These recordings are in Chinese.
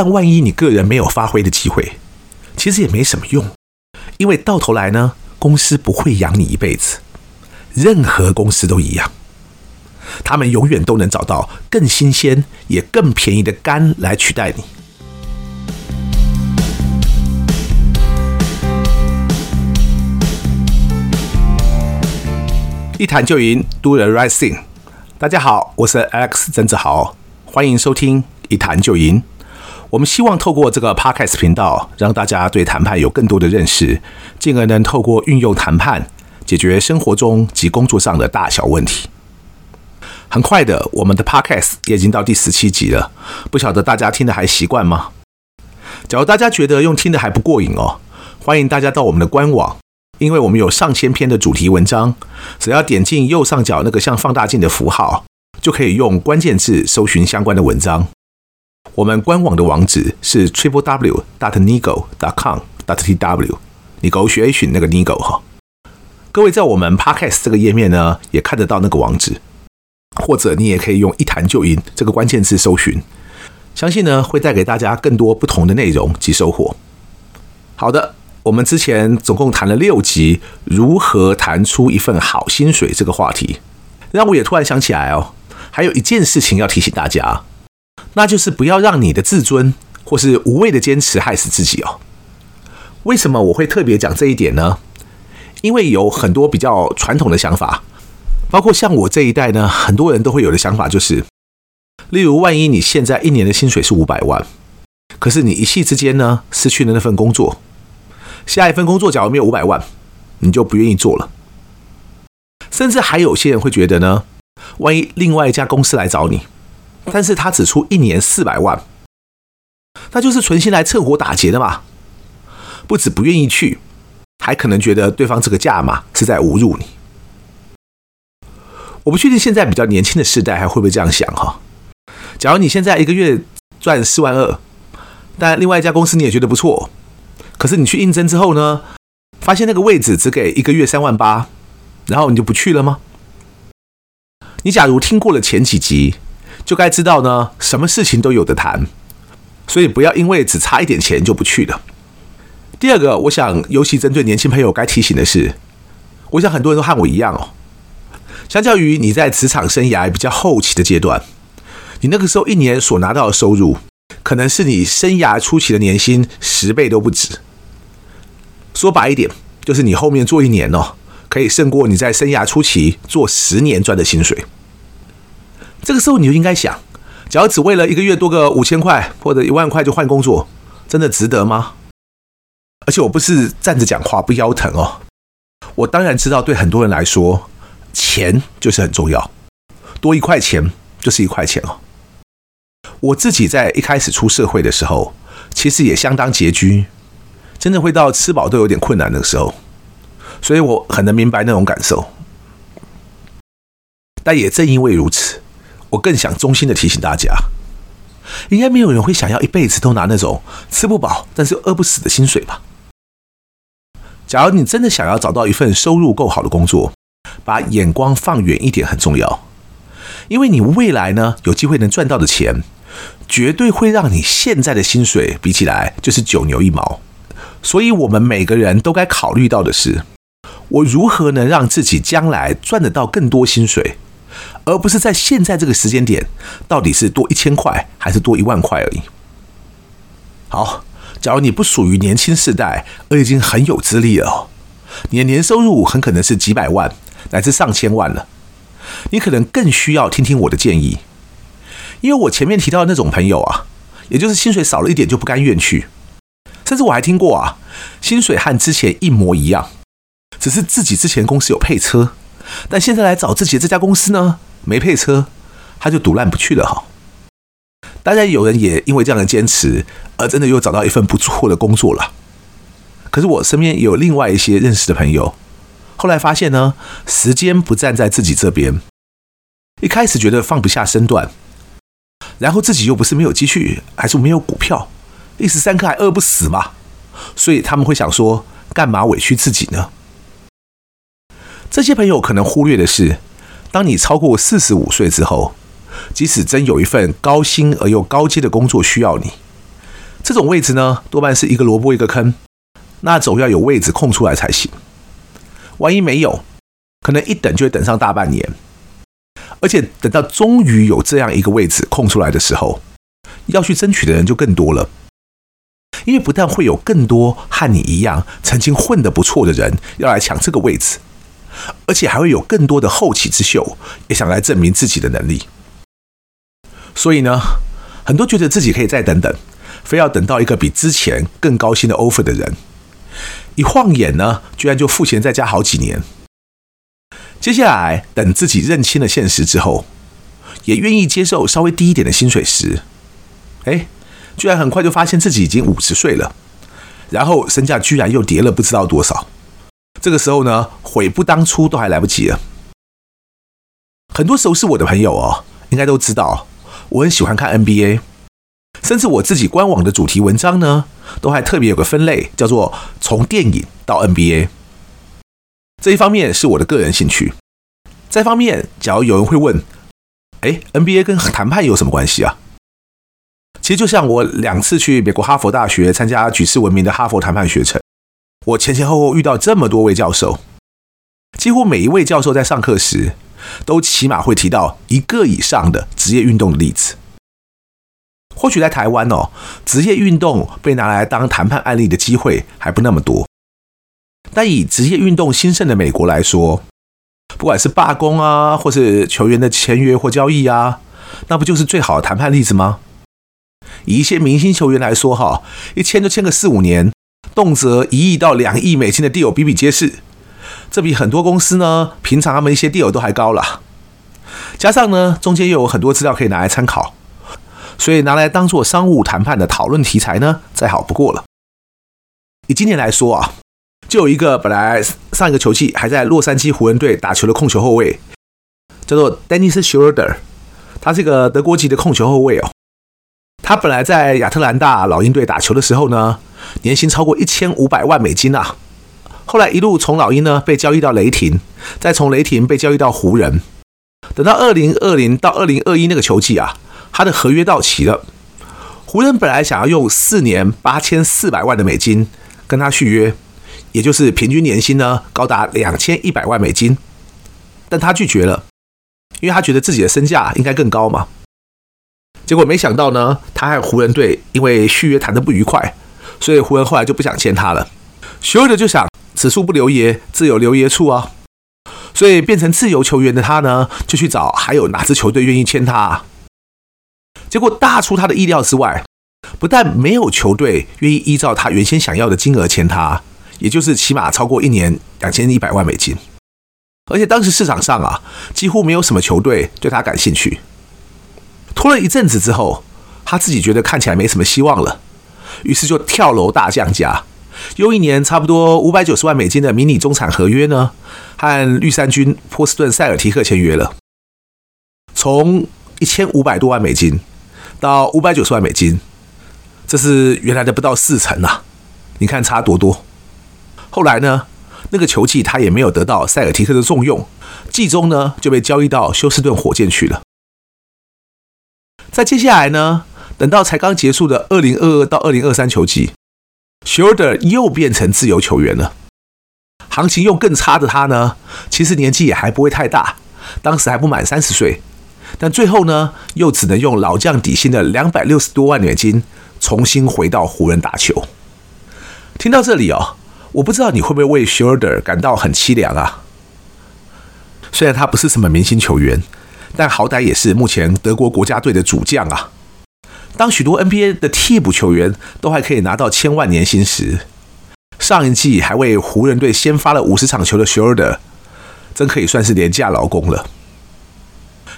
但万一你个人没有发挥的机会，其实也没什么用，因为到头来呢，公司不会养你一辈子，任何公司都一样，他们永远都能找到更新鲜也更便宜的肝来取代你。一谈就赢，Do the right thing。大家好，我是 Alex 曾志豪，欢迎收听一谈就赢。我们希望透过这个 Podcast 频道，让大家对谈判有更多的认识，进而能透过运用谈判解决生活中及工作上的大小问题。很快的，我们的 Podcast 也已经到第十七集了，不晓得大家听得还习惯吗？假如大家觉得用听的还不过瘾哦，欢迎大家到我们的官网。因为我们有上千篇的主题文章，只要点进右上角那个像放大镜的符号，就可以用关键字搜寻相关的文章。我们官网的网址是 triple w dot nigo dot com dot tw，你勾选一选那个 nigo 哈。各位在我们 podcast 这个页面呢，也看得到那个网址，或者你也可以用一谈就赢这个关键字搜寻，相信呢会带给大家更多不同的内容及收获。好的。我们之前总共谈了六集，如何谈出一份好薪水这个话题，让我也突然想起来哦，还有一件事情要提醒大家，那就是不要让你的自尊或是无谓的坚持害死自己哦。为什么我会特别讲这一点呢？因为有很多比较传统的想法，包括像我这一代呢，很多人都会有的想法就是，例如万一你现在一年的薪水是五百万，可是你一夕之间呢失去了那份工作。下一份工作假如没有五百万，你就不愿意做了。甚至还有些人会觉得呢，万一另外一家公司来找你，但是他只出一年四百万，那就是存心来趁火打劫的嘛。不止不愿意去，还可能觉得对方这个价码是在侮辱你。我不确定现在比较年轻的世代还会不会这样想哈。假如你现在一个月赚四万二，但另外一家公司你也觉得不错。可是你去应征之后呢，发现那个位置只给一个月三万八，然后你就不去了吗？你假如听过了前几集，就该知道呢，什么事情都有的谈，所以不要因为只差一点钱就不去了。第二个，我想尤其针对年轻朋友该提醒的是，我想很多人都和我一样哦，相较于你在职场生涯比较后期的阶段，你那个时候一年所拿到的收入，可能是你生涯初期的年薪十倍都不止。说白一点，就是你后面做一年哦，可以胜过你在生涯初期做十年赚的薪水。这个时候你就应该想，假如只为了一个月多个五千块或者一万块就换工作，真的值得吗？而且我不是站着讲话不腰疼哦，我当然知道，对很多人来说，钱就是很重要，多一块钱就是一块钱哦。我自己在一开始出社会的时候，其实也相当拮据。真的会到吃饱都有点困难的时候，所以我很能明白那种感受。但也正因为如此，我更想衷心的提醒大家，应该没有人会想要一辈子都拿那种吃不饱但是饿不死的薪水吧？假如你真的想要找到一份收入够好的工作，把眼光放远一点很重要，因为你未来呢，有机会能赚到的钱，绝对会让你现在的薪水比起来就是九牛一毛。所以，我们每个人都该考虑到的是，我如何能让自己将来赚得到更多薪水，而不是在现在这个时间点，到底是多一千块还是多一万块而已。好，假如你不属于年轻世代，而已经很有资历了，你的年收入很可能是几百万乃至上千万了，你可能更需要听听我的建议，因为我前面提到的那种朋友啊，也就是薪水少了一点就不甘愿去。甚至我还听过啊，薪水和之前一模一样，只是自己之前公司有配车，但现在来找自己的这家公司呢，没配车，他就赌烂不去了哈。当然有人也因为这样的坚持，而真的又找到一份不错的工作了。可是我身边有另外一些认识的朋友，后来发现呢，时间不站在自己这边，一开始觉得放不下身段，然后自己又不是没有积蓄，还是没有股票。一时三刻还饿不死嘛，所以他们会想说，干嘛委屈自己呢？这些朋友可能忽略的是，当你超过四十五岁之后，即使真有一份高薪而又高阶的工作需要你，这种位置呢，多半是一个萝卜一个坑，那总要有位置空出来才行。万一没有，可能一等就会等上大半年。而且等到终于有这样一个位置空出来的时候，要去争取的人就更多了。因为不但会有更多和你一样曾经混得不错的人要来抢这个位置，而且还会有更多的后起之秀也想来证明自己的能力。所以呢，很多觉得自己可以再等等，非要等到一个比之前更高薪的 offer 的人，一晃眼呢，居然就付钱在家好几年。接下来等自己认清了现实之后，也愿意接受稍微低一点的薪水时，哎。居然很快就发现自己已经五十岁了，然后身价居然又跌了不知道多少。这个时候呢，悔不当初都还来不及了。很多熟识我的朋友哦，应该都知道我很喜欢看 NBA，甚至我自己官网的主题文章呢，都还特别有个分类，叫做“从电影到 NBA”。这一方面是我的个人兴趣。再方面，假如有人会问，哎，NBA 跟谈判有什么关系啊？其实就像我两次去美国哈佛大学参加举世闻名的哈佛谈判学程，我前前后后遇到这么多位教授，几乎每一位教授在上课时，都起码会提到一个以上的职业运动的例子。或许在台湾哦，职业运动被拿来当谈判案例的机会还不那么多，但以职业运动兴盛的美国来说，不管是罢工啊，或是球员的签约或交易啊，那不就是最好的谈判例子吗？以一些明星球员来说，哈，一签就签个四五年，动辄一亿到两亿美金的 deal 比比皆是，这比很多公司呢，平常他们一些 deal 都还高了。加上呢，中间又有很多资料可以拿来参考，所以拿来当做商务谈判的讨论题材呢，再好不过了。以今年来说啊，就有一个本来上一个球季还在洛杉矶湖人队打球的控球后卫，叫做 Dennis Schroeder，他是一个德国籍的控球后卫哦。他本来在亚特兰大老鹰队打球的时候呢，年薪超过一千五百万美金啊。后来一路从老鹰呢被交易到雷霆，再从雷霆被交易到湖人。等到二零二零到二零二一那个球季啊，他的合约到期了。湖人本来想要用四年八千四百万的美金跟他续约，也就是平均年薪呢高达两千一百万美金，但他拒绝了，因为他觉得自己的身价应该更高嘛。结果没想到呢，他和湖人队因为续约谈得不愉快，所以湖人后来就不想签他了。休尔德就想此处不留爷，自有留爷处啊，所以变成自由球员的他呢，就去找还有哪支球队愿意签他啊。结果大出他的意料之外，不但没有球队愿意依照他原先想要的金额签他，也就是起码超过一年两千一百万美金，而且当时市场上啊，几乎没有什么球队对他感兴趣。拖了一阵子之后，他自己觉得看起来没什么希望了，于是就跳楼大降价，用一年差不多五百九十万美金的迷你中产合约呢，和绿衫军波士顿塞尔提克签约了。从一千五百多万美金到五百九十万美金，这是原来的不到四成啊！你看差多多。后来呢，那个球季他也没有得到塞尔提克的重用，季中呢就被交易到休斯顿火箭去了。在接下来呢，等到才刚结束的二零二二到二零二三球季，Schroeder 又变成自由球员了。行情又更差的他呢，其实年纪也还不会太大，当时还不满三十岁，但最后呢，又只能用老将底薪的两百六十多万美金，重新回到湖人打球。听到这里哦，我不知道你会不会为 Schroeder 感到很凄凉啊？虽然他不是什么明星球员。但好歹也是目前德国国家队的主将啊！当许多 NBA 的替补球员都还可以拿到千万年薪时，上一季还为湖人队先发了五十场球的 Schroeder，真可以算是廉价劳工了。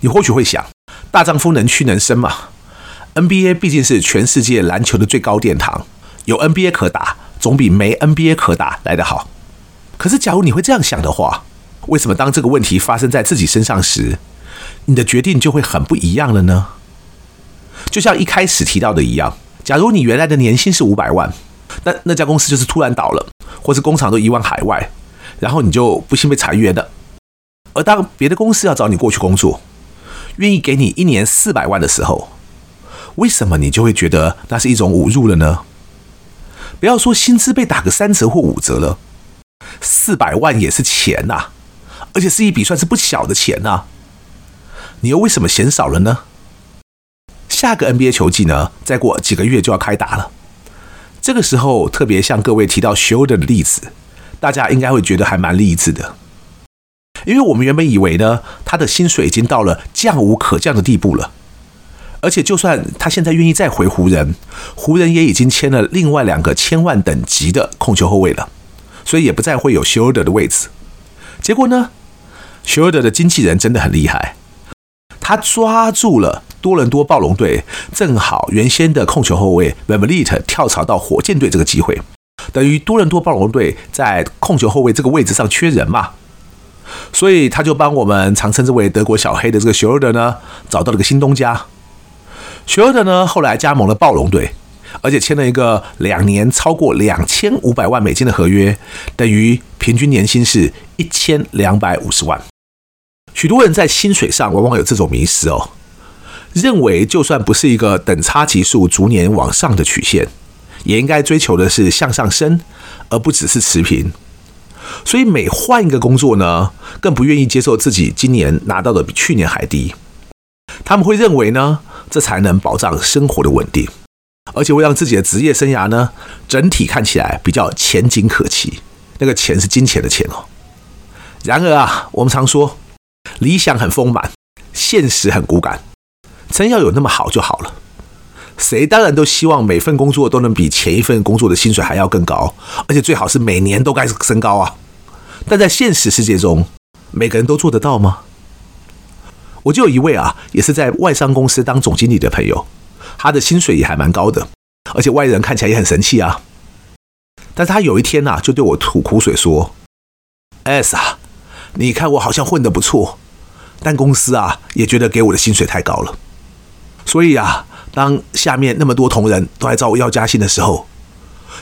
你或许会想，大丈夫能屈能伸嘛？NBA 毕竟是全世界篮球的最高殿堂，有 NBA 可打，总比没 NBA 可打来得好。可是，假如你会这样想的话，为什么当这个问题发生在自己身上时，你的决定就会很不一样了呢？就像一开始提到的一样，假如你原来的年薪是五百万，那那家公司就是突然倒了，或是工厂都移往海外，然后你就不幸被裁员了。而当别的公司要找你过去工作，愿意给你一年四百万的时候，为什么你就会觉得那是一种侮辱了呢？不要说薪资被打个三折或五折了，四百万也是钱呐，而且是一笔算是不小的钱呐。你又为什么嫌少了呢？下个 NBA 球季呢，再过几个月就要开打了。这个时候特别向各位提到 Schroeder 的例子，大家应该会觉得还蛮励志的，因为我们原本以为呢，他的薪水已经到了降无可降的地步了。而且，就算他现在愿意再回湖人，湖人也已经签了另外两个千万等级的控球后卫了，所以也不再会有 Schroeder 的位置。结果呢，Schroeder 的经纪人真的很厉害，他抓住了多伦多暴龙队正好原先的控球后卫 VanVleet 跳槽到火箭队这个机会，等于多伦多暴龙队在控球后卫这个位置上缺人嘛，所以他就帮我们常称之为德国小黑的这个 Schroeder 呢找到了个新东家。Schroeder 呢，后来加盟了暴龙队，而且签了一个两年超过两千五百万美金的合约，等于平均年薪是一千两百五十万。许多人在薪水上往往有这种迷失哦，认为就算不是一个等差级数逐年往上的曲线，也应该追求的是向上升，而不只是持平。所以每换一个工作呢，更不愿意接受自己今年拿到的比去年还低。他们会认为呢，这才能保障生活的稳定，而且会让自己的职业生涯呢，整体看起来比较前景可期。那个钱是金钱的钱哦。然而啊，我们常说，理想很丰满，现实很骨感。真要有那么好就好了。谁当然都希望每份工作都能比前一份工作的薪水还要更高，而且最好是每年都该升高啊。但在现实世界中，每个人都做得到吗？我就有一位啊，也是在外商公司当总经理的朋友，他的薪水也还蛮高的，而且外人看起来也很神气啊。但是他有一天呐、啊，就对我吐苦水说：“S 啊，你看我好像混得不错，但公司啊也觉得给我的薪水太高了。所以啊，当下面那么多同仁都来找我要加薪的时候，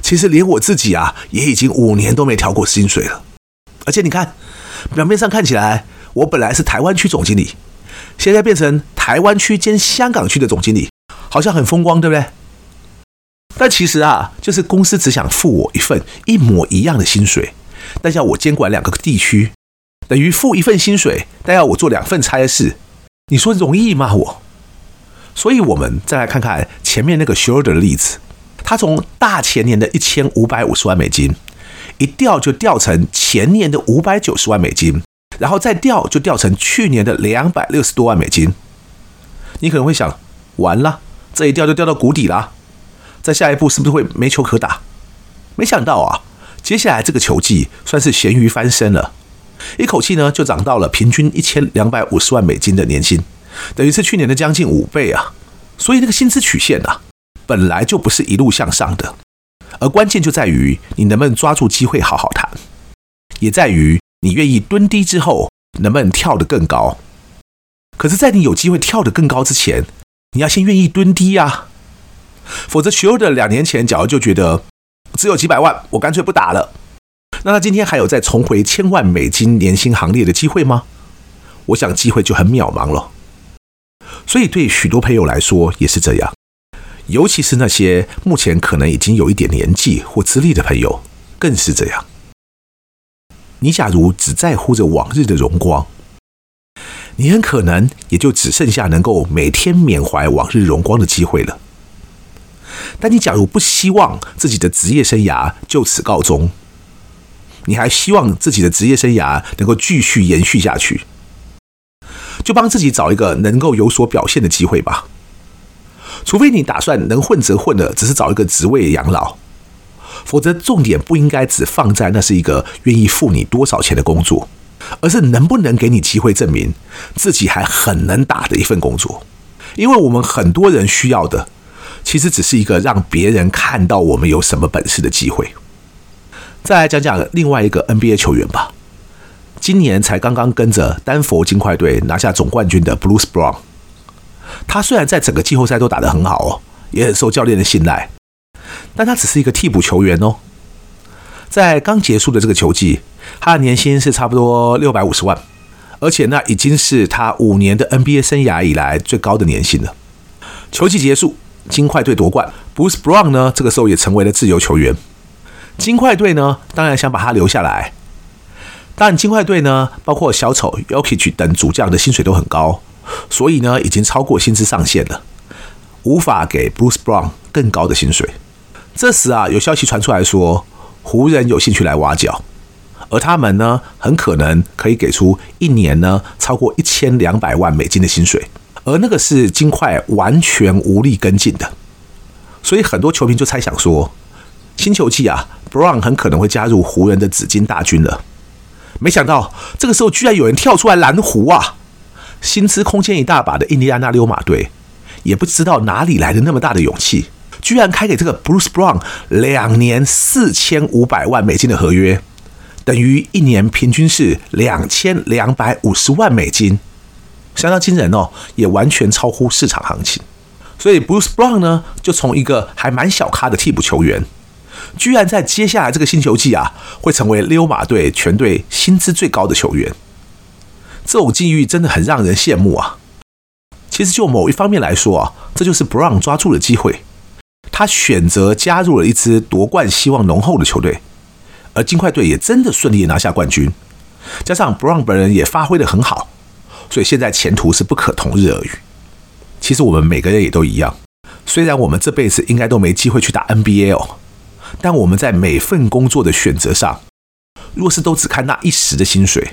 其实连我自己啊也已经五年都没调过薪水了。而且你看，表面上看起来我本来是台湾区总经理。”现在变成台湾区兼香港区的总经理，好像很风光，对不对？但其实啊，就是公司只想付我一份一模一样的薪水，但要我监管两个地区，等于付一份薪水，但要我做两份差事。你说容易吗？我。所以，我们再来看看前面那个 Schroeder 的例子，他从大前年的一千五百五十万美金，一掉就掉成前年的五百九十万美金。然后再掉就掉成去年的两百六十多万美金，你可能会想，完了，这一掉就掉到谷底了，再下一步是不是会没球可打？没想到啊，接下来这个球季算是咸鱼翻身了，一口气呢就涨到了平均一千两百五十万美金的年薪，等于是去年的将近五倍啊。所以这个薪资曲线啊，本来就不是一路向上的，而关键就在于你能不能抓住机会好好谈，也在于。你愿意蹲低之后，能不能跳得更高？可是，在你有机会跳得更高之前，你要先愿意蹲低呀。否则学友的两年前假如就觉得只有几百万，我干脆不打了。那他今天还有再重回千万美金年薪行列的机会吗？我想机会就很渺茫了。所以，对许多朋友来说也是这样，尤其是那些目前可能已经有一点年纪或资历的朋友，更是这样。你假如只在乎着往日的荣光，你很可能也就只剩下能够每天缅怀往日荣光的机会了。但你假如不希望自己的职业生涯就此告终，你还希望自己的职业生涯能够继续延续下去，就帮自己找一个能够有所表现的机会吧。除非你打算能混则混的，只是找一个职位养老。否则，重点不应该只放在那是一个愿意付你多少钱的工作，而是能不能给你机会证明自己还很能打的一份工作。因为我们很多人需要的，其实只是一个让别人看到我们有什么本事的机会。再来讲讲另外一个 NBA 球员吧，今年才刚刚跟着丹佛金块队拿下总冠军的 Bruce Brown，他虽然在整个季后赛都打得很好哦，也很受教练的信赖。但他只是一个替补球员哦，在刚结束的这个球季，他的年薪是差不多六百五十万，而且那已经是他五年的 NBA 生涯以来最高的年薪了。球季结束，金块队夺冠，Bruce Brown 呢，这个时候也成为了自由球员。金块队呢，当然想把他留下来。但金块队呢，包括小丑 y o k i c h 等主将的薪水都很高，所以呢，已经超过薪资上限了，无法给 Bruce Brown 更高的薪水。这时啊，有消息传出来说，湖人有兴趣来挖角，而他们呢，很可能可以给出一年呢超过一千两百万美金的薪水，而那个是金块完全无力跟进的。所以很多球迷就猜想说，新球季啊，Brown 很可能会加入湖人的紫金大军了。没想到这个时候居然有人跳出来拦湖啊！薪资空间一大把的印第安纳溜马队，也不知道哪里来的那么大的勇气，居然开给这个 Bruce Brown 两年四千五百万美金的合约，等于一年平均是两千两百五十万美金，相当惊人哦，也完全超乎市场行情。所以 Bruce Brown 呢，就从一个还蛮小咖的替补球员。居然在接下来这个新球季啊，会成为溜马队全队薪资最高的球员。这种境遇真的很让人羡慕啊！其实就某一方面来说啊，这就是 Brown 抓住了机会，他选择加入了一支夺冠希望浓厚的球队，而金块队也真的顺利拿下冠军。加上 Brown 本人也发挥的很好，所以现在前途是不可同日而语。其实我们每个人也都一样，虽然我们这辈子应该都没机会去打 NBA 哦。但我们在每份工作的选择上，若是都只看那一时的薪水，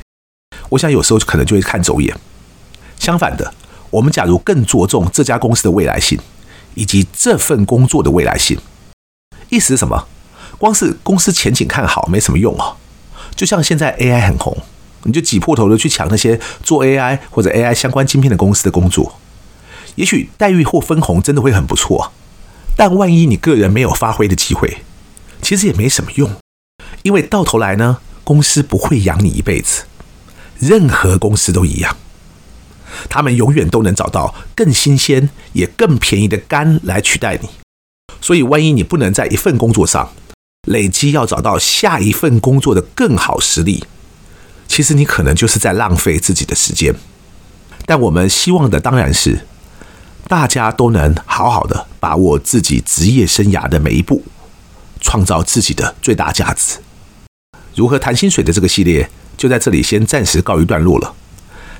我想有时候可能就会看走眼。相反的，我们假如更着重这家公司的未来性，以及这份工作的未来性，意思是什么？光是公司前景看好没什么用啊。就像现在 AI 很红，你就挤破头的去抢那些做 AI 或者 AI 相关晶片的公司的工作，也许待遇或分红真的会很不错，但万一你个人没有发挥的机会，其实也没什么用，因为到头来呢，公司不会养你一辈子，任何公司都一样，他们永远都能找到更新鲜也更便宜的肝来取代你。所以，万一你不能在一份工作上累积，要找到下一份工作的更好实力，其实你可能就是在浪费自己的时间。但我们希望的当然是，大家都能好好的把握自己职业生涯的每一步。创造自己的最大价值。如何谈薪水的这个系列就在这里先暂时告一段落了。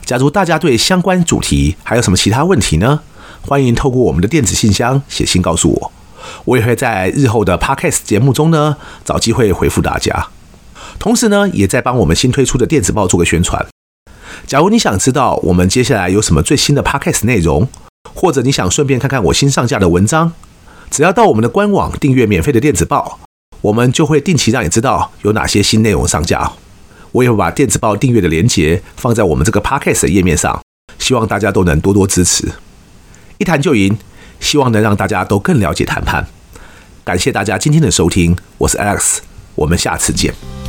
假如大家对相关主题还有什么其他问题呢？欢迎透过我们的电子信箱写信告诉我，我也会在日后的 Podcast 节目中呢找机会回复大家。同时呢，也在帮我们新推出的电子报做个宣传。假如你想知道我们接下来有什么最新的 Podcast 内容，或者你想顺便看看我新上架的文章。只要到我们的官网订阅免费的电子报，我们就会定期让你知道有哪些新内容上架。我也会把电子报订阅的链接放在我们这个 Podcast 的页面上，希望大家都能多多支持。一谈就赢，希望能让大家都更了解谈判。感谢大家今天的收听，我是 Alex，我们下次见。